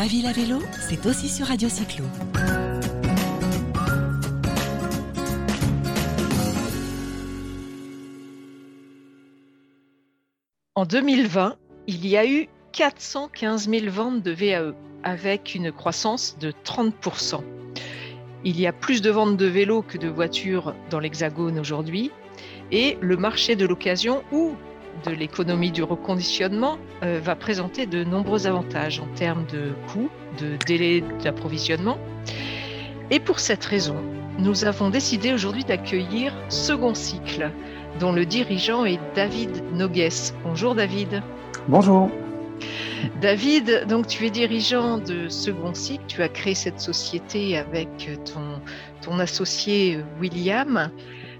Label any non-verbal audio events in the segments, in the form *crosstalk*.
Ma ville à vélo, c'est aussi sur Radio Cyclo. En 2020, il y a eu 415 000 ventes de VAE, avec une croissance de 30% Il y a plus de ventes de vélos que de voitures dans l'Hexagone aujourd'hui, et le marché de l'occasion ou de l'économie du reconditionnement euh, va présenter de nombreux avantages en termes de coûts, de délai d'approvisionnement. Et pour cette raison, nous avons décidé aujourd'hui d'accueillir Second Cycle, dont le dirigeant est David Nogues. Bonjour David. Bonjour. David, donc tu es dirigeant de Second Cycle, tu as créé cette société avec ton, ton associé William.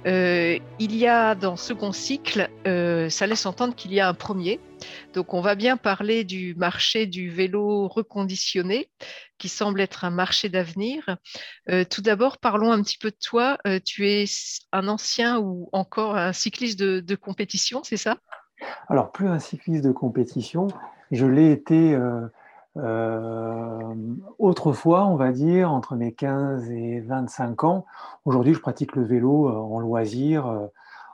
Euh, il y a dans second cycle, euh, ça laisse entendre qu'il y a un premier. Donc on va bien parler du marché du vélo reconditionné, qui semble être un marché d'avenir. Euh, tout d'abord, parlons un petit peu de toi. tu es un ancien ou encore un cycliste de, compétition, c'est ça? Alors plus un cycliste de compétition, je l'ai été euh, autrefois, on va dire, entre mes 15 et 25 ans, aujourd'hui, je pratique le vélo euh, en loisir, euh,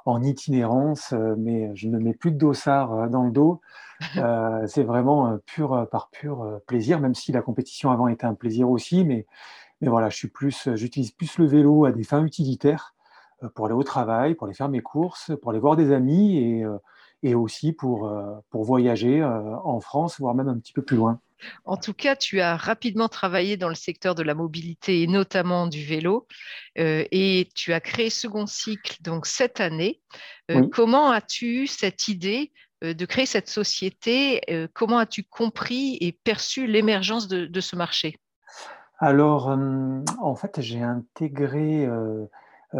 en itinérance, mais je ne mets plus de dossard dans le dos. *laughs* c'est vraiment pur par pur plaisir, même si la compétition avant était un plaisir aussi. Mais, mais voilà, je suis plus, j'utilise plus le vélo à des fins utilitaires pour aller au travail, pour aller faire mes courses, pour aller voir des amis et, et aussi pour, pour voyager en France, voire même un petit peu plus loin. En tout cas, tu as rapidement travaillé dans le secteur de la mobilité et notamment du vélo, euh, et tu as créé Second Cycle donc cette année. Euh, comment as-tu eu cette idée euh, de créer cette société Comment as-tu compris et perçu l'émergence de, ce marché? Alors, en fait, j'ai intégré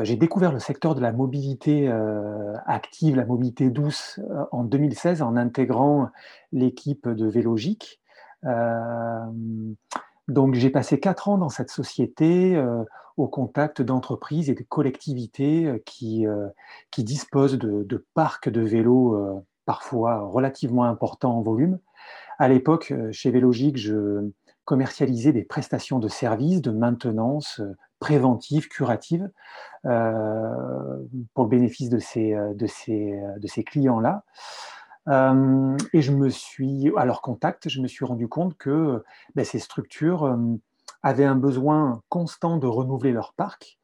j'ai découvert le secteur de la mobilité active, la mobilité douce en 2016 en intégrant l'équipe de Vélogique. Euh, donc j'ai passé quatre ans dans cette société euh, au contact d'entreprises et de collectivités euh, qui, disposent de, parcs de vélos parfois relativement importants en volume. À l'époque, chez Vélogique, je commercialisais des prestations de services, de maintenance préventive, curative, pour le bénéfice de ces clients-là. Euh, et je me suis, à leur contact, je me suis rendu compte que ben, ces structures euh, avaient un besoin constant de renouveler leur parc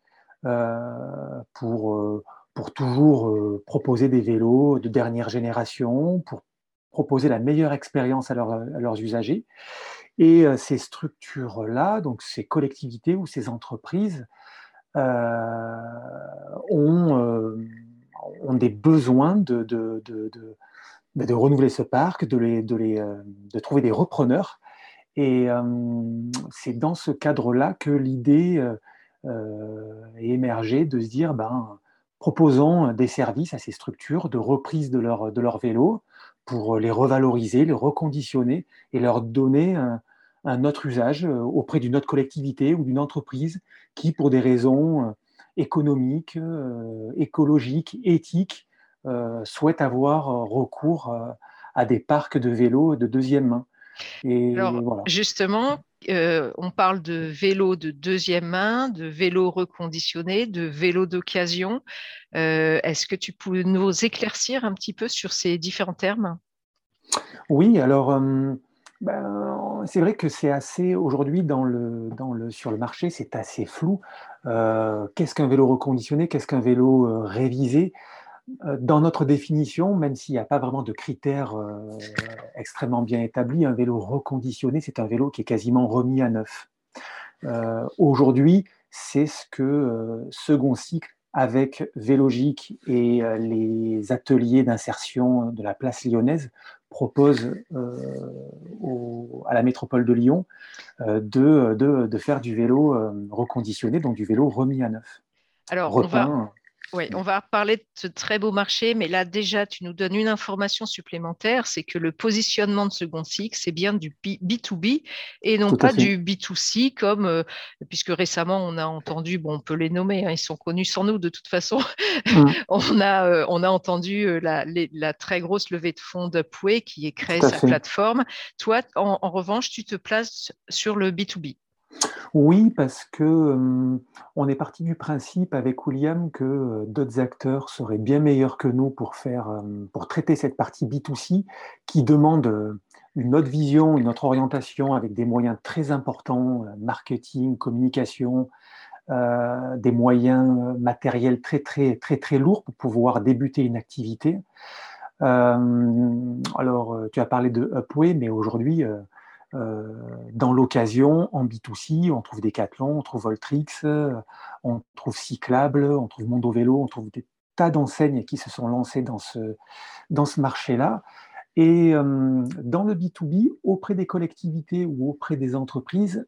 euh, pour, pour toujours proposer des vélos de dernière génération, pour proposer la meilleure expérience à, leurs usagers. Et ces structures-là, donc ces collectivités ou ces entreprises, ont, ont, des besoins de renouveler ce parc, de, les, de, euh, de trouver des repreneurs. Et euh, c'est dans ce cadre-là que l'idée euh, est émergée de se dire, ben, proposons des services à ces structures de reprise de leurs de leur vélos pour les revaloriser, les reconditionner et leur donner un, autre usage auprès d'une autre collectivité ou d'une entreprise qui, pour des raisons économiques, écologiques, éthiques, souhaitent avoir euh, recours euh, à des parcs de vélos de deuxième main. Et Alors, justement, on parle de vélos de deuxième main, de vélos reconditionnés, de vélos d'occasion. Est-ce que tu peux nous éclaircir un petit peu sur ces différents termes? Oui, alors ben, c'est vrai que c'est assez aujourd'hui dans le, dans le, sur le marché, c'est assez flou. Qu'est-ce qu'un vélo reconditionné? Qu'est-ce qu'un vélo révisé? euh, dans notre définition, même s'il n'y a pas vraiment de critères euh, extrêmement bien établis, un vélo reconditionné, c'est un vélo qui est quasiment remis à neuf. Euh, aujourd'hui, c'est ce que Second Cycle, avec Vélogique et les ateliers d'insertion de la place lyonnaise, propose à la métropole de Lyon de, de, faire du vélo reconditionné, donc du vélo remis à neuf. Alors, on va, Oui, on va parler de ce très beau marché, mais là déjà, tu nous donnes une information supplémentaire, c'est que le positionnement de second cycle, c'est bien du B2B et non pas du B2C, comme, euh, puisque récemment, on a entendu, bon, on peut les nommer, hein, ils sont connus sans nous de toute façon, mmh. *laughs* on, a, euh, on a entendu euh, la, très grosse levée de fonds d'Upway qui est créé sa plateforme. Toi, en revanche, tu te places sur le B2B. Oui, parce que on est parti du principe avec William que d'autres acteurs seraient bien meilleurs que nous pour faire, pour traiter cette partie B2C qui demande une autre vision, une autre orientation avec des moyens très importants, marketing, communication, des moyens matériels très très très très lourds pour pouvoir débuter une activité. alors, tu as parlé de Upway, mais aujourd'hui, euh, dans l'occasion, en B2C, on trouve Decathlon, on trouve Voltrix, euh, on trouve Cyclable, on trouve Mondo Vélo, on trouve des tas d'enseignes qui se sont lancées dans ce, dans ce marché-là. Et euh, dans le B2B, auprès des collectivités ou auprès des entreprises,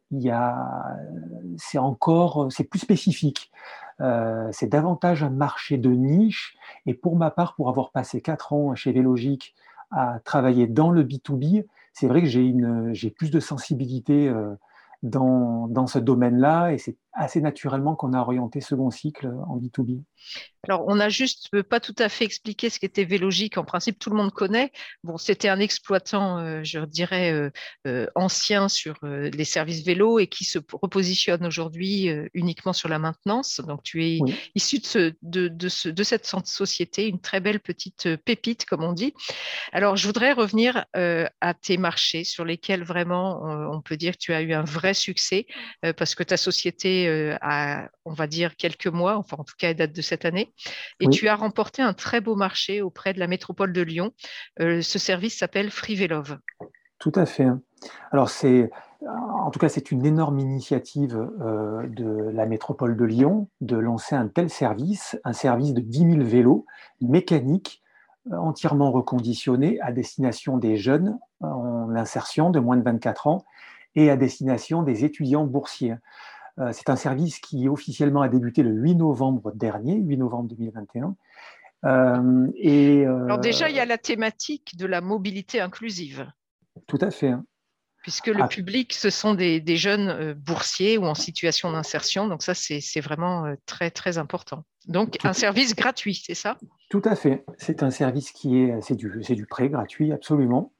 c'est encore, c'est plus spécifique. c'est davantage un marché de niche. Et pour ma part, pour avoir passé quatre ans chez Vélogique à travailler dans le B2B, c'est vrai que j'ai plus de sensibilité euh, dans, dans ce domaine-là et c'est assez naturellement qu'on a orienté second cycle en B2B. Alors, on n'a juste pas tout à fait expliqué ce qu'était Vélogique. En principe, tout le monde connaît. Bon, c'était un exploitant, euh, je dirais, euh, euh, ancien sur les services vélo et qui se repositionne aujourd'hui uniquement sur la maintenance. Donc, tu es issu de, de, de, de, cette société, une très belle petite pépite, comme on dit. Alors, je voudrais revenir à tes marchés sur lesquels vraiment on peut dire que tu as eu un vrai succès parce que ta société euh, à, on va dire, quelques mois, enfin en tout cas, elle date de cette année. Et tu as remporté un très beau marché auprès de la métropole de Lyon. Euh, ce service s'appelle Freevelove. Tout à fait. Alors, c'est, en tout cas, c'est une énorme initiative euh, de la métropole de Lyon de lancer un tel service, un service de 10 000 vélos mécaniques entièrement reconditionnés à destination des jeunes en insertion de moins de 24 ans et à destination des étudiants boursiers. Euh, c'est un service qui officiellement a débuté le 8 novembre dernier, 8 novembre 2021. Euh, et, euh, Alors déjà, il y a la thématique de la mobilité inclusive. Tout à fait. Hein. Puisque le ah. public, ce sont des, jeunes boursiers ou en situation d'insertion. Donc ça, c'est vraiment très, très important. Donc un service gratuit, c'est ça? Tout à fait. C'est un service qui est, c'est du, du prêt gratuit, absolument.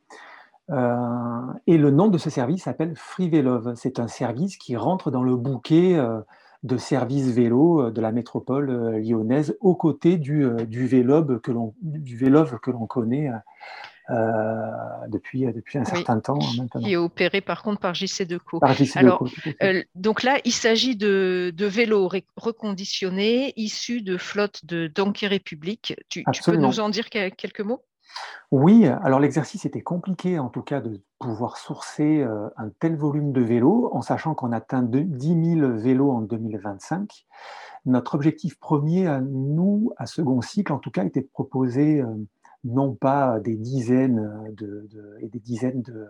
Euh, et le nom de ce service s'appelle FreeVélove. C'est un service qui rentre dans le bouquet euh, de services vélo euh, de la métropole lyonnaise aux côtés du, du Vélobe que l'on connaît depuis, depuis un certain temps maintenant. Qui est opéré par contre par JC Deco. Par JC Alors, donc là, il s'agit de, de vélos reconditionnés issus de flottes de Donkey République. Tu, tu, peux nous en dire quelques mots? Oui, alors l'exercice était compliqué en tout cas de pouvoir sourcer euh, un tel volume de vélos en sachant qu'on atteint 10 000 vélos en 2025. Notre objectif premier à nous, à second cycle en tout cas, était de proposer euh, non pas des dizaines de, et des dizaines de,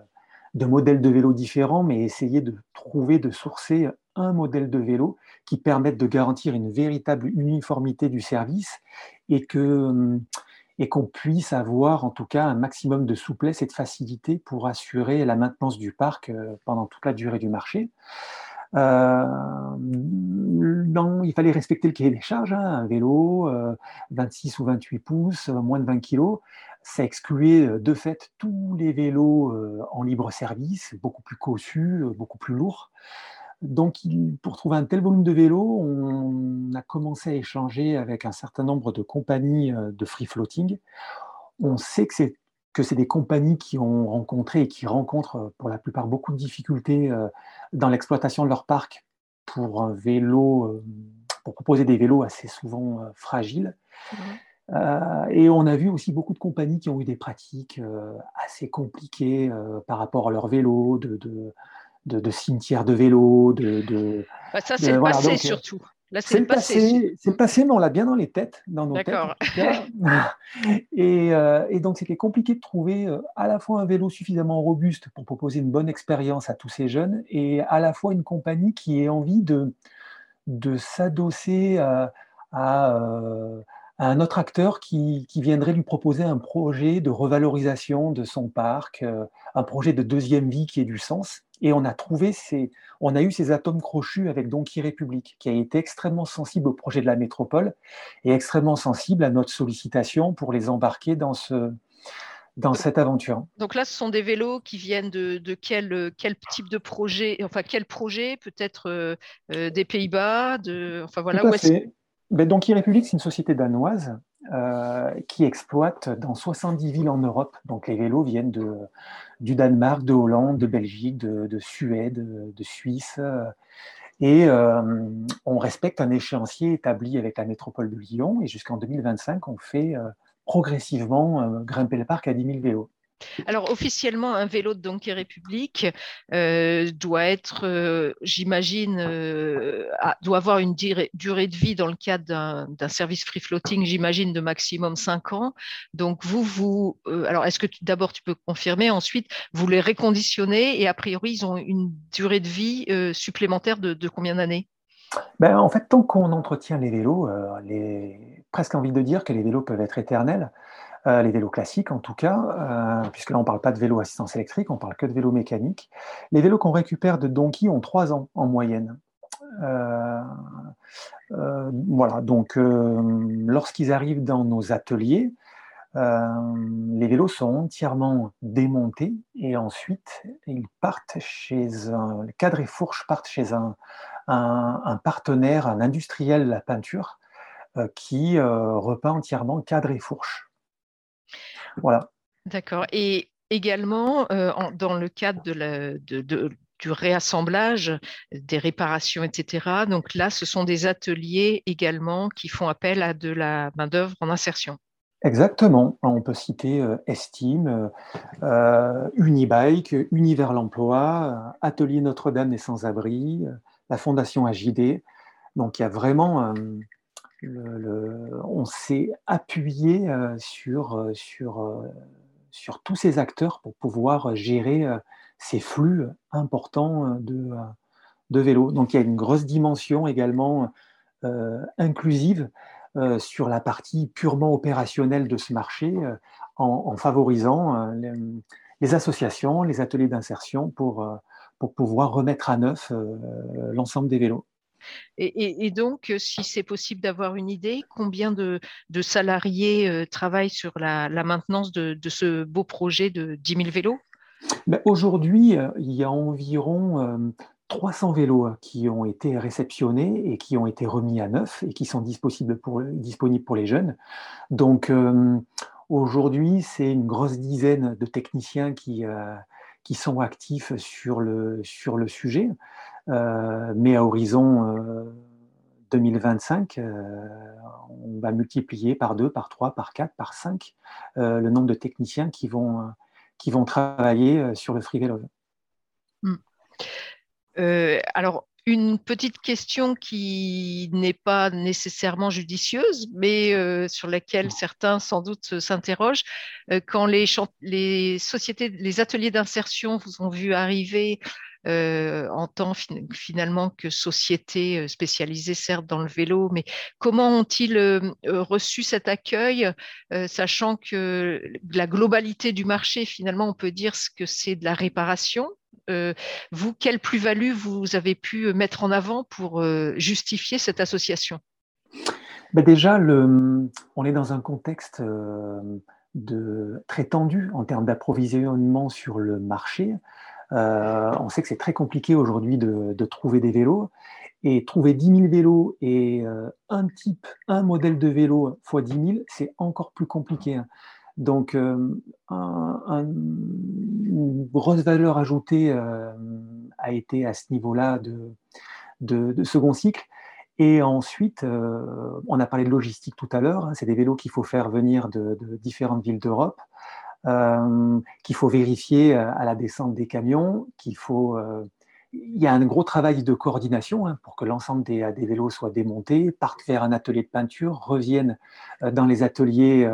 de modèles de vélos différents, mais essayer de trouver, de sourcer un modèle de vélo qui permette de garantir une véritable uniformité du service et que hum, et qu'on puisse avoir en tout cas un maximum de souplesse et de facilité pour assurer la maintenance du parc euh, pendant toute la durée du marché. Euh, il fallait respecter le cahier des charges, hein, un vélo, 26 euh, ou 28 pouces, moins de 20 kg. Ça excluait de fait tous les vélos en libre service, beaucoup plus cossus, beaucoup plus lourds. Donc, pour trouver un tel volume de vélos, on a commencé à échanger avec un certain nombre de compagnies euh, de free floating. On sait que c'est que c'est des compagnies qui ont rencontré et qui rencontrent euh, pour la plupart beaucoup de difficultés euh, dans l'exploitation de leur parc pour un vélo, pour proposer des vélos assez souvent fragiles. Mmh. et on a vu aussi beaucoup de compagnies qui ont eu des pratiques assez compliquées par rapport à leur vélo, de, de, cimetières de vélos, de. Bah, ça, c'est le passé euh, surtout. C'est le passé, c'est le passé, mais on l'a bien dans les têtes, dans nos têtes. *laughs* et, euh, et, donc, c'était compliqué de trouver euh, à la fois un vélo suffisamment robuste pour proposer une bonne expérience à tous ces jeunes, et à la fois une compagnie qui ait envie de, de s'adosser à, à, un autre acteur qui, viendrait lui proposer un projet de revalorisation de son parc, un projet de deuxième vie qui ait du sens. Et on a trouvé ces, on a eu ces atomes crochus avec Donkey République, qui a été extrêmement sensible au projet de la métropole et extrêmement sensible à notre sollicitation pour les embarquer dans ce, dans cette aventure. Donc là, ce sont des vélos qui viennent de, quel, quel, type de projet Enfin, quel projet Peut-être euh, euh, des Pays-Bas de, Enfin voilà. Où ben, Donkey République, c'est une société danoise qui exploite dans 70 villes en Europe. Donc les vélos viennent du Danemark, de Hollande, de Belgique, de, Suède, de Suisse. Et on respecte un échéancier établi avec la métropole de Lyon. Et jusqu'en 2025, on fait progressivement euh, grimper le parc à 10 000 vélos. Alors officiellement, un vélo de Donkey République euh, doit être, euh, j'imagine, doit avoir une durée, de vie dans le cadre d'un service free floating, j'imagine, de maximum 5 ans. Donc vous, vous, alors est-ce que d'abord tu peux confirmer, ensuite vous les réconditionnez et a priori ils ont une durée de vie supplémentaire de, combien d'années? Ben, en fait, tant qu'on entretient les vélos, euh, les... presque envie de dire que les vélos peuvent être éternels, euh, les vélos classiques en tout cas, euh, puisque là on ne parle pas de vélo assistance électrique, on parle que de vélo mécanique. Les vélos qu'on récupère de Donkey ont trois ans en moyenne. voilà, donc lorsqu'ils arrivent dans nos ateliers, les vélos sont entièrement démontés et ensuite ils partent chez un, les cadres et fourches partent chez un, un, partenaire, un industriel de la peinture, euh, qui euh, repeint entièrement cadre et fourche. Voilà. D'accord. Et également, euh, dans le cadre de du réassemblage, des réparations, etc. Donc là, ce sont des ateliers également qui font appel à de la main-d'œuvre en insertion. Exactement. On peut citer Estime, Unibike, Univers l'emploi, Atelier Notre-Dame des Sans-Abri, la Fondation AJD. Donc il y a vraiment, euh, on s'est appuyé euh, sur, euh, sur, tous ces acteurs pour pouvoir gérer ces flux importants de, vélos. Donc il y a une grosse dimension également inclusive sur la partie purement opérationnelle de ce marché en, favorisant les, associations, les ateliers d'insertion pour, pouvoir remettre à neuf euh, l'ensemble des vélos. Et, donc, si c'est possible d'avoir une idée, combien de, salariés euh, travaillent sur la, maintenance de, ce beau projet de 10 000 vélos? Ben, Aujourd'hui, euh, il y a environ 300 vélos qui ont été réceptionnés et qui ont été remis à neuf et qui sont disponibles pour les jeunes. Donc, aujourd'hui, c'est une grosse dizaine de techniciens qui qui sont actifs sur le, sur le sujet, euh, mais à horizon 2025, euh, euh, on va multiplier par 2, par 3, par 4, par 5 le nombre de techniciens qui vont, qui vont travailler sur le free vélo. Hmm. alors, une petite question qui n'est pas nécessairement judicieuse, mais euh, sur laquelle certains sans doute s'interrogent. Euh, quand les, les, sociétés, les ateliers d'insertion vous ont vu arriver euh, en tant finalement que société spécialisée certes dans le vélo, mais comment ont-ils reçu cet accueil, sachant que la globalité du marché, finalement, on peut dire que c'est de la réparation, euh, vous, quelle plus-value vous avez pu mettre en avant pour euh, justifier cette association? Ben Déjà, on est dans un contexte euh, de, très tendu en termes d'approvisionnement sur le marché. on sait que c'est très compliqué aujourd'hui de, trouver des vélos. Et trouver 10 000 vélos et un type, un modèle de vélo x 10 000, c'est encore plus compliqué. Donc, euh, une grosse valeur ajoutée euh, a été à ce niveau-là de, second cycle. Et ensuite, euh, on a parlé de logistique tout à l'heure, hein, c'est des vélos qu'il faut faire venir de, différentes villes d'Europe, qu'il faut vérifier à la descente des camions, qu'il faut... il y a un gros travail de coordination hein, pour que l'ensemble des, des, vélos soient démontés, partent vers un atelier de peinture, reviennent dans les ateliers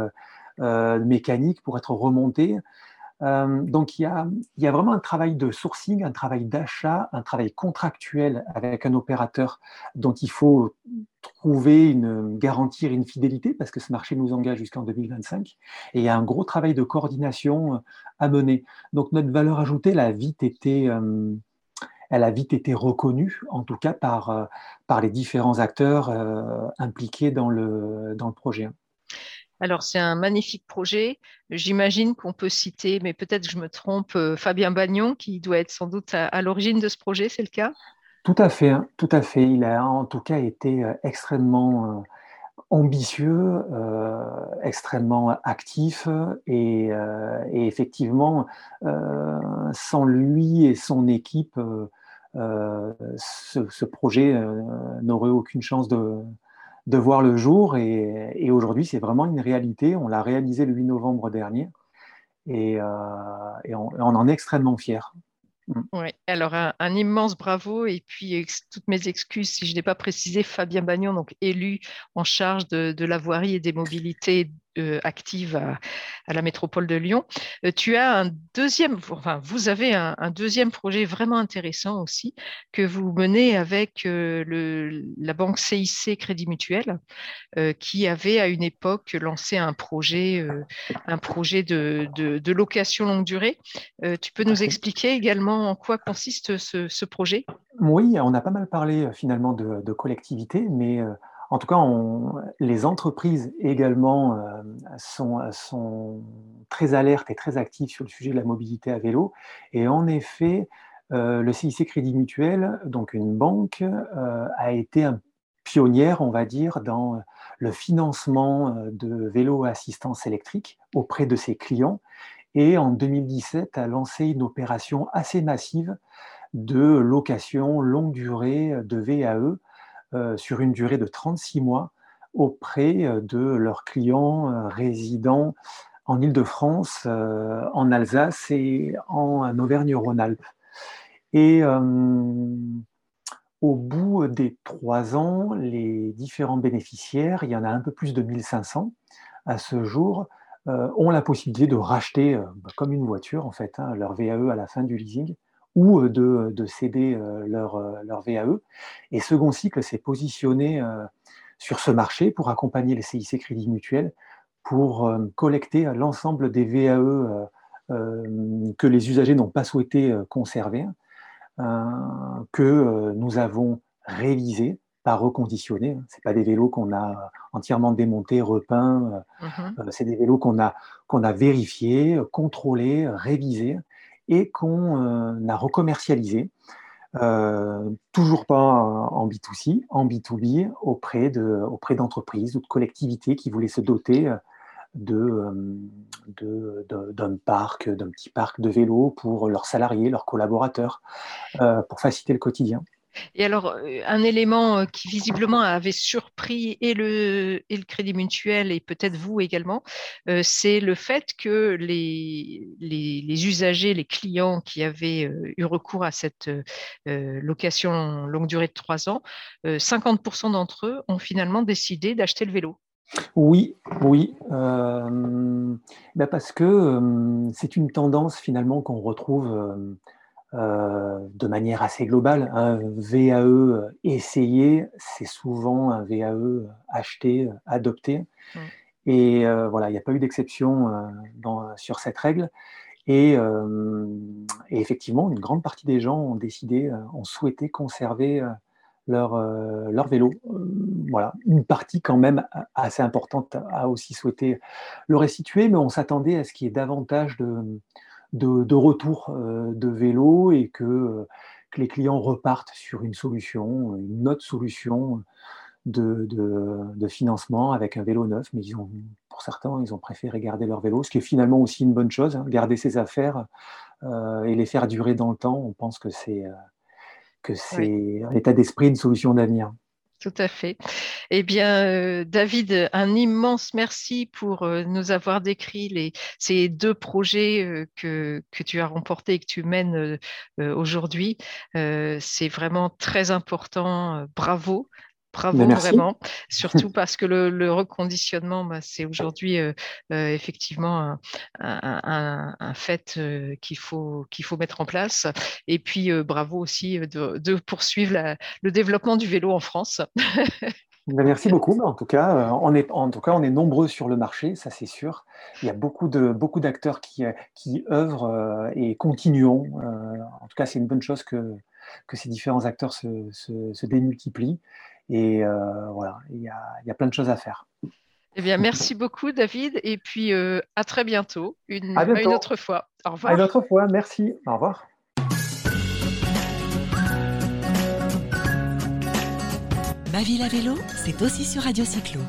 euh, mécanique pour être remonté. Euh, donc il y, a, vraiment un travail de sourcing, un travail d'achat, un travail contractuel avec un opérateur dont il faut trouver une garantir une fidélité parce que ce marché nous engage jusqu'en 2025 et il y a un gros travail de coordination à mener. Donc notre valeur ajoutée elle a vite été euh, elle a vite été reconnue, en tout cas par, euh, les différents acteurs impliqués dans le projet. Alors, c'est un magnifique projet. J'imagine qu'on peut citer, mais peut-être je me trompe, euh, Fabien Bagnon, qui doit être sans doute à, l'origine de ce projet, c'est le cas? Tout à fait, hein, tout à fait. Il a en tout cas été euh, extrêmement euh, ambitieux, extrêmement actif et, effectivement, sans lui et son équipe, ce, projet n'aurait aucune chance de, de voir le jour. Et, aujourd'hui, c'est vraiment une réalité. On l'a réalisé le 8 novembre dernier et, euh, on, en est extrêmement fiers. Mm. Oui, alors un, immense bravo et puis toutes mes excuses si je n'ai pas précisé, Fabien Bagnon, donc élu en charge de, la voirie et des mobilités active à, la métropole de Lyon. Euh, tu as un deuxième, enfin, vous avez un, deuxième projet vraiment intéressant aussi que vous menez avec euh, le, la banque CIC Crédit Mutuel, qui avait à une époque lancé un projet, un projet de, de, location longue durée. tu peux nous expliquer également en quoi consiste ce, ce projet? Oui, on a pas mal parlé finalement de, de collectivité, mais en tout cas, les entreprises également euh, sont, très alertes et très actives sur le sujet de la mobilité à vélo. Et en effet, euh, le CIC Crédit Mutuel, donc une banque, euh, a été un pionnière, on va dire, dans le financement de vélos assistance électrique auprès de ses clients. Et en 2017, a lancé une opération assez massive de location longue durée de VAE sur une durée de 36 mois auprès euh, de leurs clients euh, résidant en Ile-de-France, en Alsace et en Auvergne-Rhône-Alpes. Et au bout des trois ans, les différents bénéficiaires, il y en a un peu plus de 1500 à ce jour, ont la possibilité de racheter, bah, comme une voiture en fait, hein, leur VAE à la fin du leasing ou euh, de, céder euh, leur, euh, leur, VAE. Et Second Cycle s'est positionné sur ce marché pour accompagner les CIC Crédit Mutuel pour collecter l'ensemble des VAE que les usagers n'ont pas souhaité conserver, que nous avons révisés, pas reconditionnés. Ce pas des vélos qu'on a entièrement démontés, repeints. Mmh c'est des vélos qu'on a, qu'on a vérifiés, contrôlés, révisés et qu'on euh, a recommercialisé, euh, toujours pas en B2C, en B2B, auprès, de, auprès d'entreprises ou de collectivités qui voulaient se doter euh, d'un parc, d'un petit parc de vélos pour leurs salariés, leurs collaborateurs, pour faciliter le quotidien. Et alors, euh, un élément euh, qui visiblement avait surpris et le, Crédit Mutuel et peut-être vous également, euh, c'est le fait que les, les, usagers, les clients qui avaient eu recours à cette location longue durée de trois ans, 50% d'entre eux ont finalement décidé d'acheter le vélo. Oui, oui, bah parce que c'est une tendance finalement qu'on retrouve euh, de manière assez globale. Un VAE essayé, c'est souvent un VAE acheté, adopté. Et euh, voilà, il n'y a pas eu d'exception euh, sur cette règle. Et, effectivement, une grande partie des gens ont décidé, ont souhaité conserver leur, leur vélo. voilà, une partie quand même assez importante a aussi souhaité le restituer, mais on s'attendait à ce qu'il y ait davantage de, de, retour euh, de vélo et que, que, les clients repartent sur une solution, une autre solution de, de, financement avec un vélo neuf. Mais ils ont, pour certains, ils ont préféré garder leur vélo, ce qui est finalement aussi une bonne chose. Hein, garder ses affaires euh, et les faire durer dans le temps, on pense que c'est euh, que c'est un état d'esprit, une solution d'avenir. Tout à fait. Eh bien, euh, David, un immense merci pour euh, nous avoir décrit ces deux projets euh, que, tu as remportés et que tu mènes aujourd'hui. C'est vraiment très important. Bravo. Bravo vraiment, surtout *laughs* parce que le, reconditionnement, bah, c'est aujourd'hui euh, euh, effectivement un, fait euh, qu'il faut, qu'il faut mettre en place. Et puis bravo aussi de, poursuivre le développement du vélo en France. Ben, merci beaucoup. *laughs* En tout, cas, on est, en tout cas, on est nombreux sur le marché, ça c'est sûr. Il y a beaucoup, de, beaucoup d'acteurs qui, qui œuvrent et continuons. en tout cas, c'est une bonne chose que, que ces différents acteurs se, se démultiplient. Et euh, voilà, il y, a, plein de choses à faire. Eh bien, merci beaucoup, David. Et puis, euh, à très bientôt, une, une autre fois. Au revoir. À une autre fois, merci. Au revoir. Ma ville à vélo, c'est aussi sur Radio Cyclo.